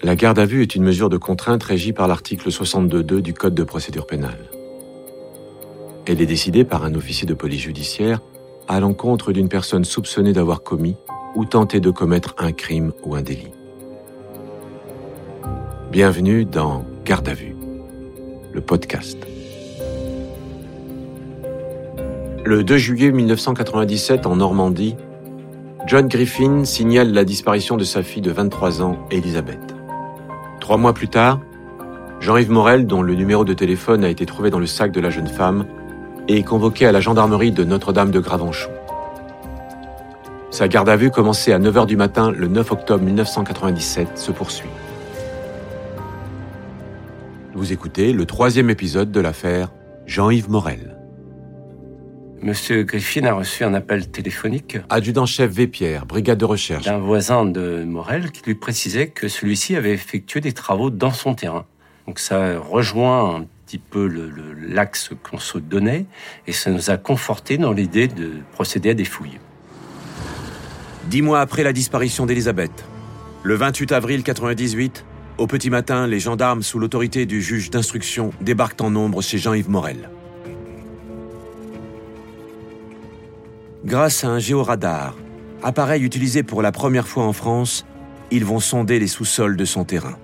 La garde à vue est une mesure de contrainte régie par l'article 62.2 du Code de procédure pénale. Elle est décidée par un officier de police judiciaire à l'encontre d'une personne soupçonnée d'avoir commis ou tenté de commettre un crime ou un délit. Bienvenue dans Garde à vue, le podcast. Le 2 juillet 1997, en Normandie, John Griffin signale la disparition de sa fille de 23 ans, Elisabeth. Trois mois plus tard, Jean-Yves Morel, dont le numéro de téléphone a été trouvé dans le sac de la jeune femme, est convoqué à la gendarmerie de Notre-Dame de Gravenchon. Sa garde à vue, commencée à 9h du matin le 9 octobre 1997, se poursuit. Vous écoutez le troisième épisode de l'affaire Jean-Yves Morel. Monsieur Griffin a reçu un appel téléphonique. Adjudant-chef Vépierre, brigade de recherche. D'un voisin de Morel qui lui précisait que celui-ci avait effectué des travaux dans son terrain. Donc ça rejoint un petit peu l'axe qu'on se donnait et ça nous a conforté dans l'idée de procéder à des fouilles. Dix mois après la disparition d'Elisabeth, le 28 avril 98, au petit matin, les gendarmes, sous l'autorité du juge d'instruction, débarquent en nombre chez Jean-Yves Morel. Grâce à un géoradar, appareil utilisé pour la première fois en France, ils vont sonder les sous-sols de son terrain.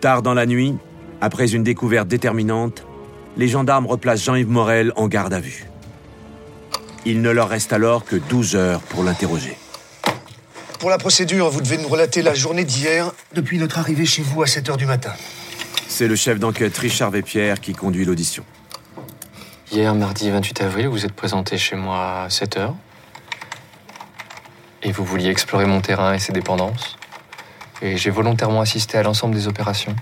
Tard dans la nuit, après une découverte déterminante, les gendarmes replacent Jean-Yves Morel en garde à vue. Il ne leur reste alors que 12 heures pour l'interroger. Pour la procédure, vous devez nous relater la journée d'hier, depuis notre arrivée chez vous à 7 heures du matin. C'est le chef d'enquête Richard Vépierre qui conduit l'audition. Hier, mardi 28 avril, vous êtes présenté chez moi à 7 heures. Et vous vouliez explorer mon terrain et ses dépendances. Et j'ai volontairement assisté à l'ensemble des opérations.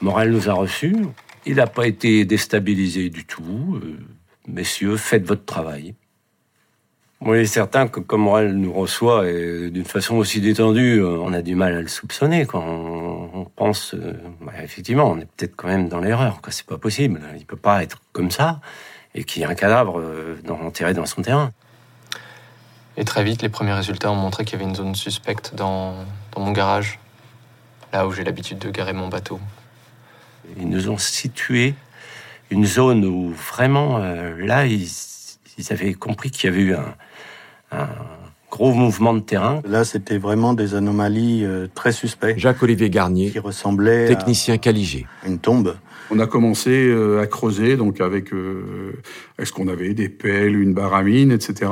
Morel nous a reçus. Il n'a pas été déstabilisé du tout. Euh, messieurs, faites votre travail. Il est certain que comme Morel nous reçoit et d'une façon aussi détendue, euh, on a du mal à le soupçonner. Quand on, pense, euh, bah, effectivement, on est peut-être quand même dans l'erreur. C'est pas possible. Il peut pas être comme ça et qu'il y ait un cadavre euh, enterré dans son terrain. Et très vite, les premiers résultats ont montré qu'il y avait une zone suspecte dans, dans mon garage, là où j'ai l'habitude de garer mon bateau. Ils nous ont situé une zone où vraiment, là, ils, ils avaient compris qu'il y avait eu un, un gros mouvement de terrain. Là, c'était vraiment des anomalies euh, très suspectes. Jacques-Olivier Garnier, qui ressemblait technicien qualigé. Une tombe. On a commencé euh, à creuser, donc avec euh, est-ce qu'on avait des pelles, une baramine, etc.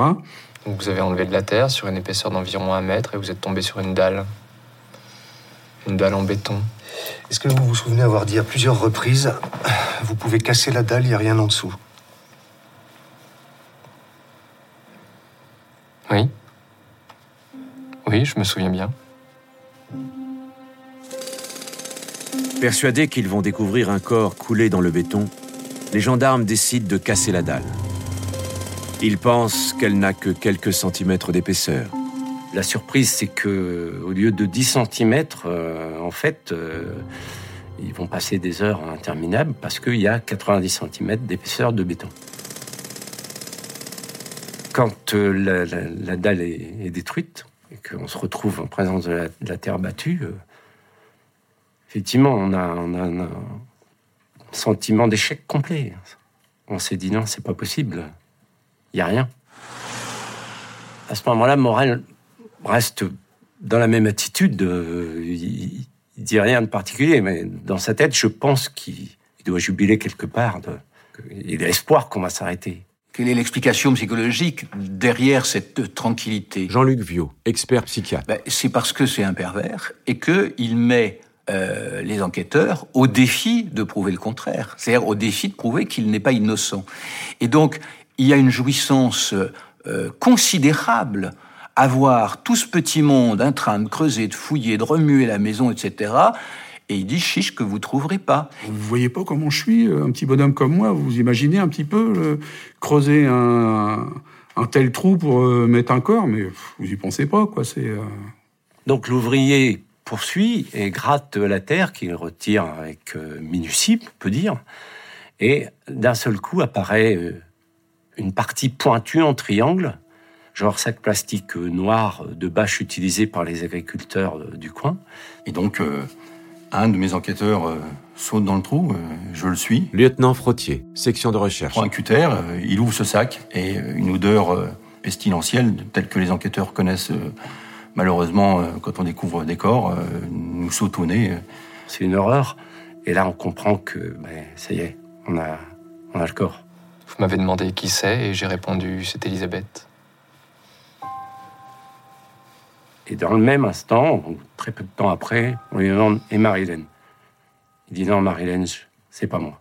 Donc vous avez enlevé de la terre sur une épaisseur d'environ un mètre et vous êtes tombé sur une dalle. Une dalle en béton. Est-ce que vous vous souvenez avoir dit à plusieurs reprises Vous pouvez casser la dalle, il n'y a rien en dessous? Oui. Oui, je me souviens bien. Persuadés qu'ils vont découvrir un corps coulé dans le béton, les gendarmes décident de casser la dalle. Ils pensent qu'elle n'a que quelques centimètres d'épaisseur. La surprise, c'est que au lieu de 10 centimètres, euh, en fait, euh, ils vont passer des heures interminables parce qu'il y a 90 centimètres d'épaisseur de béton quand euh, la, dalle est, détruite et qu'on se retrouve en présence de la, terre battue, euh, effectivement, on a, un sentiment d'échec complet. On s'est dit non, c'est pas possible. Il n'y a rien. À ce moment-là, Morel reste dans la même attitude. il, ne dit rien de particulier, mais dans sa tête, je pense qu'il doit jubiler quelque part. De, il a espoir qu'on va s'arrêter. Quelle est l'explication psychologique derrière cette tranquillité Jean-Luc Viau, expert psychiatre. Ben, c'est parce que c'est un pervers et qu'il met euh, les enquêteurs au défi de prouver le contraire, c'est-à-dire au défi de prouver qu'il n'est pas innocent. Et donc, il y a une jouissance euh, considérable à voir tout ce petit monde en train de creuser, de fouiller, de remuer la maison, etc., et il dit chiche que vous trouverez pas. Vous voyez pas comment je suis, euh, un petit bonhomme comme moi. Vous imaginez un petit peu euh, creuser un, tel trou pour euh, mettre un corps, mais vous y pensez pas, quoi. C'est. Donc l'ouvrier poursuit et gratte la terre qu'il retire avec minutie, on peut dire, et d'un seul coup apparaît une partie pointue en triangle genre sac plastique noir de bâche utilisé par les agriculteurs du coin. Et donc, euh, un de mes enquêteurs euh, saute dans le trou, euh, je le suis. Lieutenant Frottier, section de recherche. prend un cutter, euh, il ouvre ce sac et une odeur euh, pestilentielle, telle que les enquêteurs connaissent euh, malheureusement euh, quand on découvre des corps, euh, nous saute au nez. C'est une horreur. Et là, on comprend que ben, ça y est, on a, on a le corps. Vous m'avez demandé qui c'est et j'ai répondu c'est Elisabeth. Et dans le même instant, très peu de temps après, on lui demande Et Marilyn Il dit Non, Marilyn, c'est pas moi.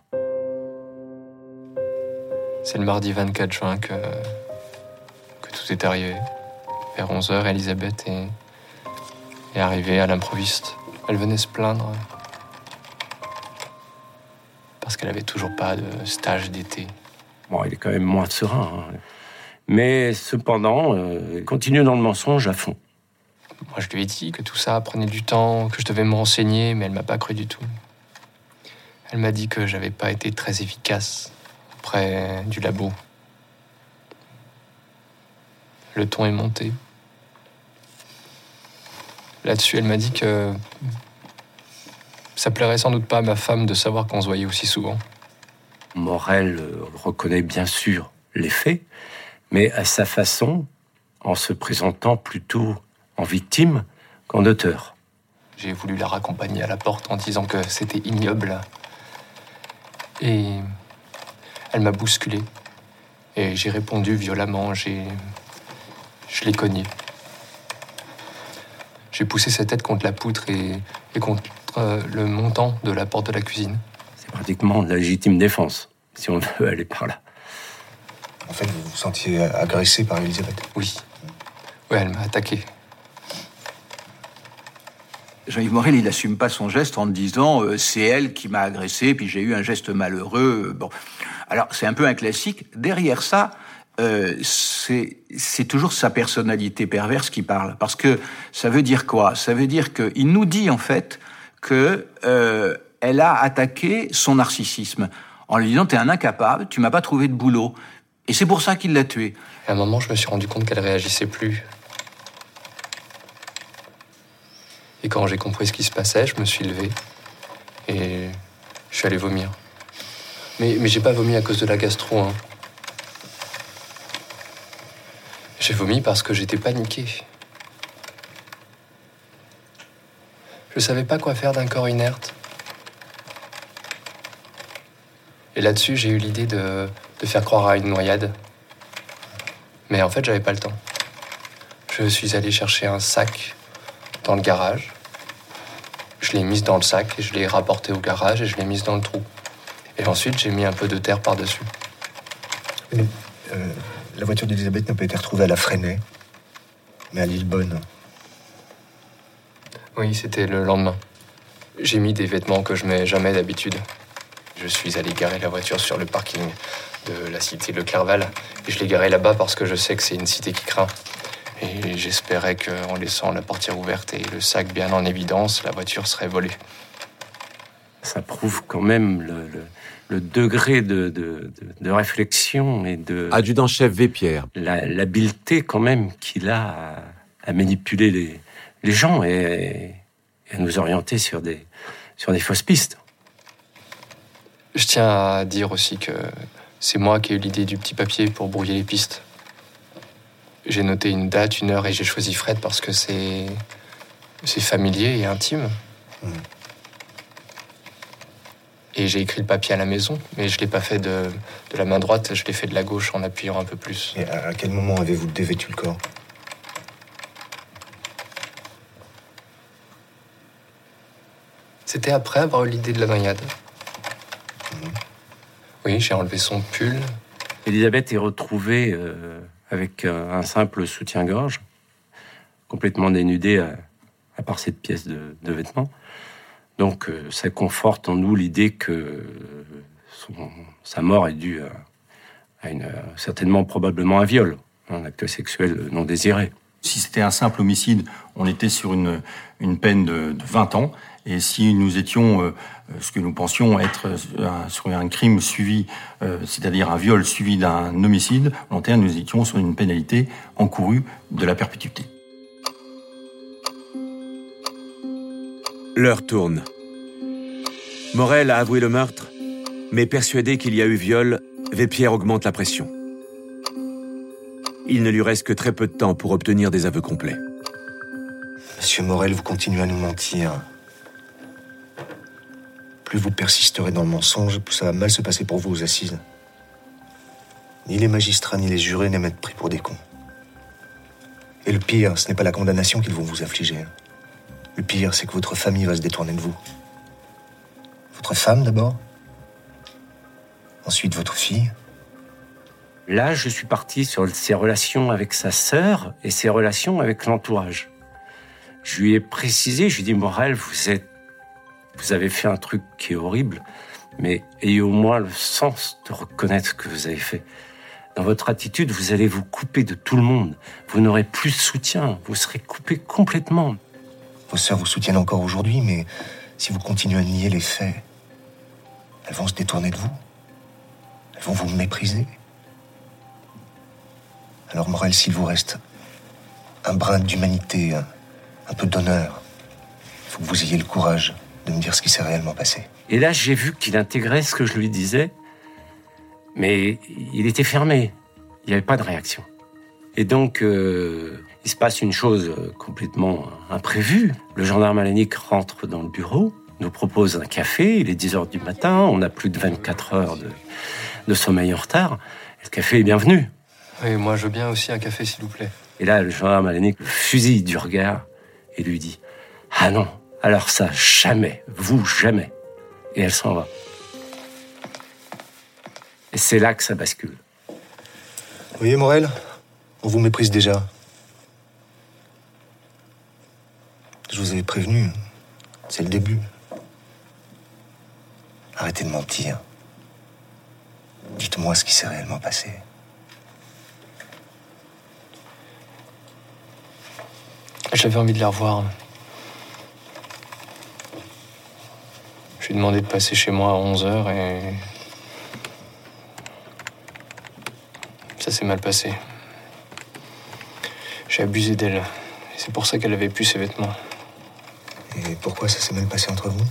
C'est le mardi 24 juin que, que tout est arrivé. Vers 11h, Elisabeth est, est arrivée à l'improviste. Elle venait se plaindre parce qu'elle avait toujours pas de stage d'été. Bon, il est quand même moins serein. hein. Mais cependant, euh, continue dans le mensonge à fond. Moi, je lui ai dit que tout ça prenait du temps, que je devais me renseigner, mais elle m'a pas cru du tout. Elle m'a dit que j'avais pas été très efficace auprès du labo. Le ton est monté. Là-dessus, elle m'a dit que ça plairait sans doute pas à ma femme de savoir qu'on se voyait aussi souvent. Morel euh, reconnaît bien sûr les faits, mais à sa façon, en se présentant plutôt en victime qu'en auteur. J'ai voulu la raccompagner à la porte en disant que c'était ignoble. Et elle m'a bousculé. Et j'ai répondu violemment. J'ai. Je l'ai cogné. J'ai poussé sa tête contre la poutre et, et contre euh, le montant de la porte de la cuisine. C'est pratiquement de la légitime défense, si on veut aller par là. En fait, vous vous sentiez agressé par Elisabeth. Oui. Oui, elle m'a attaqué. Jean-Yves Morel, il n'assume pas son geste en disant euh, c'est elle qui m'a agressé, puis j'ai eu un geste malheureux. euh, Bon, alors c'est un peu un classique. Derrière ça, euh, c'est toujours sa personnalité perverse qui parle, parce que ça veut dire quoi? Ça veut dire qu'il nous dit en fait que euh, elle a attaqué son narcissisme en lui disant t'es un incapable, tu m'as pas trouvé de boulot, et c'est pour ça qu'il l'a tué. À un moment, je me suis rendu compte qu'elle réagissait plus. Et quand j'ai compris ce qui se passait, je me suis levé et je suis allé vomir. Mais, mais j'ai pas vomi à cause de la gastro. Hein. J'ai vomi parce que j'étais paniqué. Je savais pas quoi faire d'un corps inerte. Et là-dessus, j'ai eu l'idée de, de faire croire à une noyade. Mais en fait, j'avais pas le temps. Je suis allé chercher un sac dans le garage. Je l'ai mise dans le sac et je l'ai rapporté au garage et je l'ai mise dans le trou. Et ensuite, j'ai mis un peu de terre par-dessus. Mais, euh, la voiture d'Elisabeth n'a pas été retrouvée à la Fresnay, mais à Lillebonne. Oui, c'était le lendemain. J'ai mis des vêtements que je mets jamais d'habitude. Je suis allé garer la voiture sur le parking de la cité Le Clerval. Et je l'ai garée là-bas parce que je sais que c'est une cité qui craint. Et j'espérais qu'en laissant la portière ouverte et le sac bien en évidence, la voiture serait volée. Ça prouve quand même le, le- le degré de, de- de- de réflexion et de Adjudant-chef Vépierre, la- l'habileté quand même qu'il a à, à manipuler les, les gens et, et à nous orienter sur des, sur des fausses pistes. Je tiens à dire aussi que c'est moi qui ai eu l'idée du petit papier pour brouiller les pistes. J'ai noté une date, une heure et j'ai choisi Fred parce que c'est c'est familier et intime. Et j'ai écrit le papier à la maison, mais je l'ai pas fait de, de la main droite, je l'ai fait de la gauche en appuyant un peu plus. Et à, quel moment avez-vous dévêtu le corps? C'était après avoir eu l'idée de la noyade. Oui, j'ai enlevé son pull. Elisabeth est retrouvée euh, avec euh, un simple soutien-gorge, complètement dénudée à, part cette pièce de, de vêtements. Donc euh, ça conforte en nous l'idée que euh, sa mort est due à, certainement probablement un viol, un acte sexuel non désiré. Si c'était un simple homicide, on était sur une, peine de 20 ans. Et si nous étions euh, ce que nous pensions être euh, sur un crime suivi, euh, c'est-à-dire un viol suivi d'un homicide volontaire, nous étions sur une pénalité encourue de la perpétuité. L'heure tourne. Morel a avoué le meurtre, mais persuadé qu'il y a eu viol, Vépierre augmente la pression. Il ne lui reste que très peu de temps pour obtenir des aveux complets. Monsieur Morel, vous continuez à nous mentir. Plus vous persisterez dans le mensonge, plus ça va mal se passer pour vous aux assises. Ni les magistrats ni les jurés n'aiment être pris pour des cons. Et le pire, ce n'est pas la condamnation qu'ils vont vous affliger. Le pire, c'est que votre famille va se détourner de vous. Votre femme d'abord. Ensuite votre fille. Là, je suis parti sur ses relations avec sa sœur et ses relations avec l'entourage. Je lui ai précisé, je lui ai dit, Morel, vous êtes, vous avez fait un truc qui est horrible, mais ayez au moins le sens de reconnaître ce que vous avez fait. Dans votre attitude, vous allez vous couper de tout le monde. Vous n'aurez plus de soutien. Vous serez coupé complètement. Vos sœurs vous soutiennent encore aujourd'hui, mais si vous continuez à nier les faits, elles vont se détourner de vous. Elles vont vous mépriser. Alors, Morel, s'il vous reste un brin d'humanité, un, peu d'honneur, il faut que vous ayez le courage de me dire ce qui s'est réellement passé. Et là, j'ai vu qu'il intégrait ce que je lui disais, mais il était fermé. Il n'y avait pas de réaction. Et donc, euh, il se passe une chose complètement imprévue. Le gendarme Alanic rentre dans le bureau, nous propose un café, il est 10 heures du matin, on a plus de 24 heures de, de sommeil en retard. Et le café est bienvenu. Oui, moi je veux bien aussi un café s'il vous plaît. Et là, le gendarme Alanic le fusille du regard et lui dit Ah non, alors ça, jamais, vous, jamais. Et elle s'en va. Et c'est là que ça bascule. Vous voyez, Morel On vous méprise déjà. Je vous avais prévenu. C'est le début. Arrêtez de mentir. Dites-moi ce qui s'est réellement passé. J'avais envie de la revoir. Lui ai demandé de passer chez moi à 11h et. Ça s'est mal passé. J'ai abusé d'elle. C'est pour ça qu'elle avait plus ses vêtements. Et pourquoi ça s'est mal passé entre vous?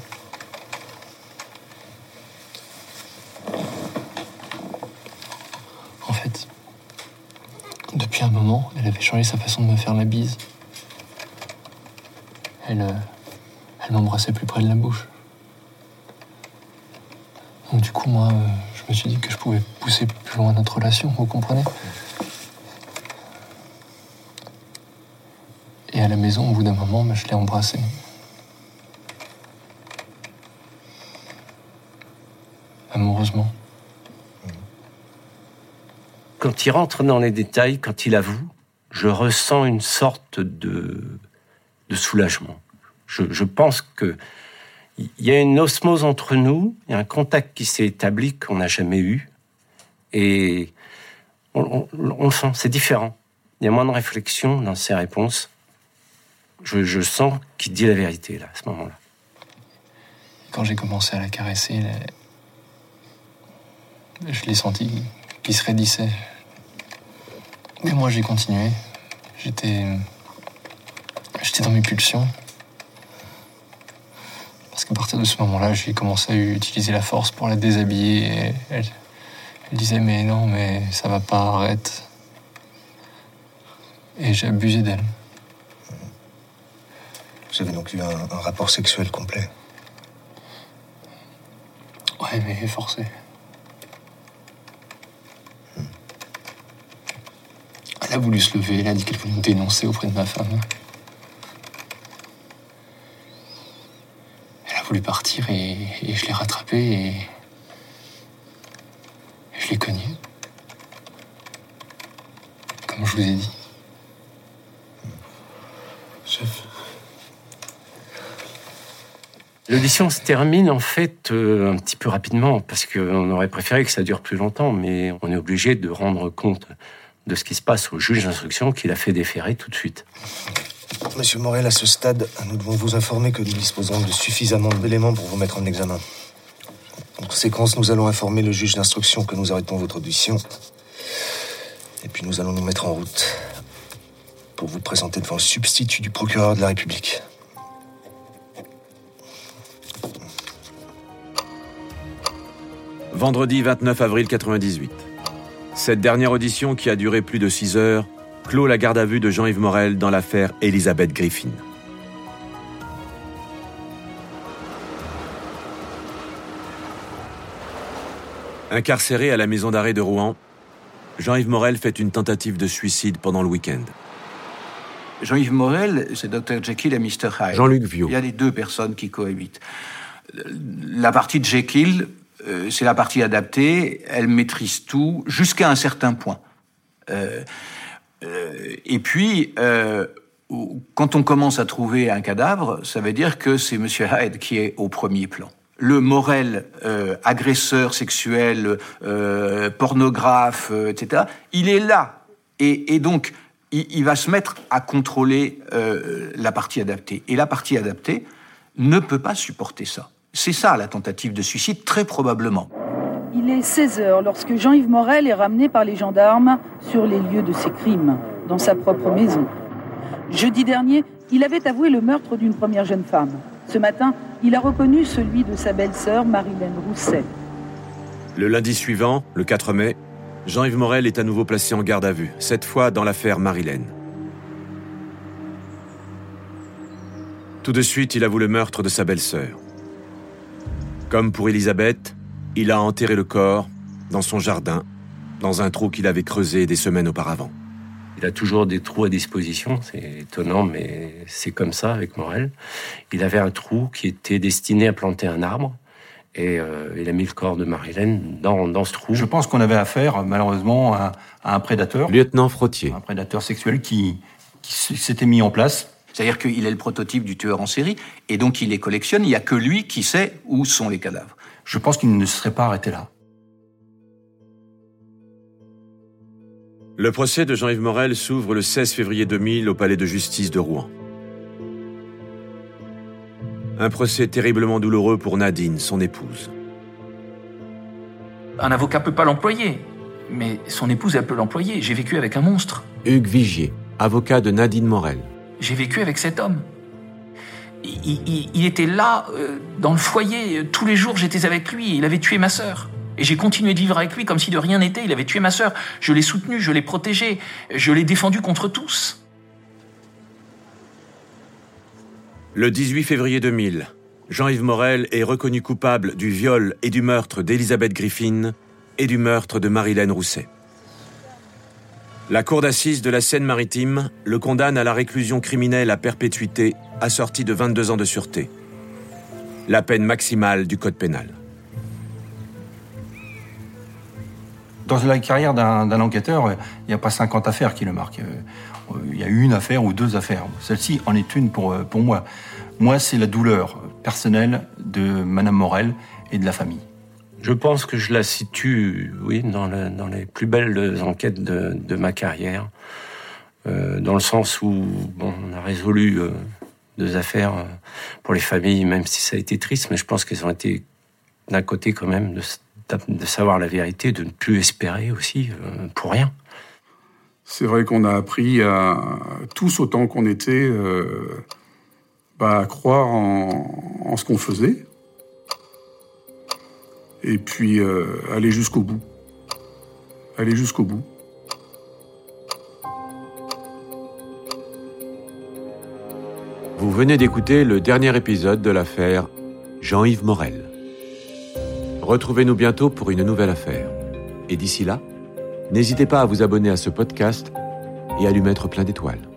En fait, depuis un moment, elle avait changé sa façon de me faire la bise. Elle, euh, elle m'embrassait plus près de la bouche. Du coup, moi, euh, je me suis dit que je pouvais pousser plus loin notre relation, vous comprenez? Et à la maison, au bout d'un moment, bah, je l'ai embrassée. Amoureusement. Quand il rentre dans les détails, quand il avoue, je ressens une sorte de, soulagement. Je pense que il y a une osmose entre nous, il y a un contact qui s'est établi qu'on n'a jamais eu, et on, on- sent, c'est différent. Il y a moins de réflexion dans ses réponses. Je, sens qu'il dit la vérité là, à ce moment-là. Quand j'ai commencé à la caresser, je l'ai senti qui se raidissait. Mais moi, j'ai continué. J'étais. J'étais dans mes pulsions. Parce qu'à partir de ce moment-là, j'ai commencé à utiliser la force pour la déshabiller. Et elle, elle disait Mais non, mais ça va pas, arrête. Et j'ai abusé d'elle. Vous avez donc eu un, un rapport sexuel complet? Ouais, mais forcé. Elle a voulu se lever, elle a dit qu'elle voulait me dénoncer auprès de ma femme. Elle a voulu partir et, et je l'ai rattrapée et, et je l'ai cognée. Comme je vous ai dit. Chef. L'audition se termine en fait euh, un petit peu rapidement parce qu'on aurait préféré que ça dure plus longtemps, mais on est obligé de rendre compte de ce qui se passe au juge d'instruction qu'il a fait déférer tout de suite. Monsieur Morel, à ce stade, nous devons vous informer que nous disposons de suffisamment d'éléments pour vous mettre en examen. En conséquence, nous allons informer le juge d'instruction que nous arrêtons votre audition. Et puis nous allons nous mettre en route pour vous présenter devant le substitut du procureur de la République. Vendredi 29 avril 98. Cette dernière audition, qui a duré plus de 6 heures, clôt la garde à vue de Jean-Yves Morel dans l'affaire Elisabeth Griffin. Incarcéré à la maison d'arrêt de Rouen, Jean-Yves Morel fait une tentative de suicide pendant le week-end. Jean-Yves Morel, c'est Dr. Jekyll et Mr. Hyde. Jean-Luc Viau. Il y a les deux personnes qui cohabitent. La partie de Jekyll, euh, c'est la partie adaptée, elle maîtrise tout jusqu'à un certain point. Euh, euh, et puis, euh, quand on commence à trouver un cadavre, ça veut dire que c'est Monsieur Hyde qui est au premier plan. Le Morel, euh, agresseur sexuel, euh, pornographe, euh, etc., il est là. Et, et donc, il, il va se mettre à contrôler euh, la partie adaptée. Et la partie adaptée ne peut pas supporter ça. C'est ça la tentative de suicide, très probablement. Il est 16 heures lorsque Jean-Yves Morel est ramené par les gendarmes sur les lieux de ses crimes, dans sa propre maison. Jeudi dernier, il avait avoué le meurtre d'une première jeune femme. Ce matin, il a reconnu celui de sa belle-sœur, Marilène Rousset. Le lundi suivant, le 4 mai, Jean-Yves Morel est à nouveau placé en garde à vue, cette fois dans l'affaire Marilène. Tout de suite, il avoue le meurtre de sa belle-sœur. Comme pour Elisabeth, il a enterré le corps dans son jardin, dans un trou qu'il avait creusé des semaines auparavant. Il a toujours des trous à disposition, c'est étonnant, mais c'est comme ça avec Morel. Il avait un trou qui était destiné à planter un arbre, et euh, il a mis le corps de Marilène dans, dans ce trou. Je pense qu'on avait affaire, malheureusement, à, à un prédateur, Lieutenant Frottier. un prédateur sexuel qui, qui s'était mis en place. C'est-à-dire qu'il est le prototype du tueur en série, et donc il les collectionne. Il n'y a que lui qui sait où sont les cadavres. Je pense qu'il ne se serait pas arrêté là. Le procès de Jean-Yves Morel s'ouvre le 16 février 2000 au palais de justice de Rouen. Un procès terriblement douloureux pour Nadine, son épouse. Un avocat peut pas l'employer, mais son épouse, elle peut l'employer. J'ai vécu avec un monstre. Hugues Vigier, avocat de Nadine Morel. J'ai vécu avec cet homme. Il, était là, euh, dans le foyer, euh, tous les jours j'étais avec lui, il avait tué ma sœur. Et j'ai continué de vivre avec lui comme si de rien n'était, il avait tué ma sœur. Je l'ai soutenu, je l'ai protégé, je l'ai défendu contre tous. Le 18 février 2000, Jean-Yves Morel est reconnu coupable du viol et du meurtre d'Elisabeth Griffin et du meurtre de Marilène Rousset. La cour d'assises de la Seine-Maritime le condamne à la réclusion criminelle à perpétuité assortie de 22 ans de sûreté. La peine maximale du code pénal. Dans la carrière d'un enquêteur, il n'y a pas 50 affaires qui le marquent. Euh, Il y a une affaire ou deux affaires. Celle-ci en est une pour, euh, pour moi. Moi, c'est la douleur personnelle de Madame Morel et de la famille. Je pense que je la situe, oui, dans, le- dans les plus belles enquêtes de, ma carrière, Euh, dans le sens où bon, on a résolu euh, deux affaires euh, pour les familles, même si ça a été triste, mais je pense qu'elles ont été d'un côté quand même de, savoir la vérité, de ne plus espérer aussi pour rien. C'est vrai qu'on a appris à tous autant qu'on était bah, à croire en ce qu'on faisait. Et puis euh, aller jusqu'au bout. Aller jusqu'au bout. Vous venez d'écouter le dernier épisode de l'affaire Jean-Yves Morel. Retrouvez-nous bientôt pour une nouvelle affaire. Et d'ici là, n'hésitez pas à vous abonner à ce podcast et à lui mettre plein d'étoiles.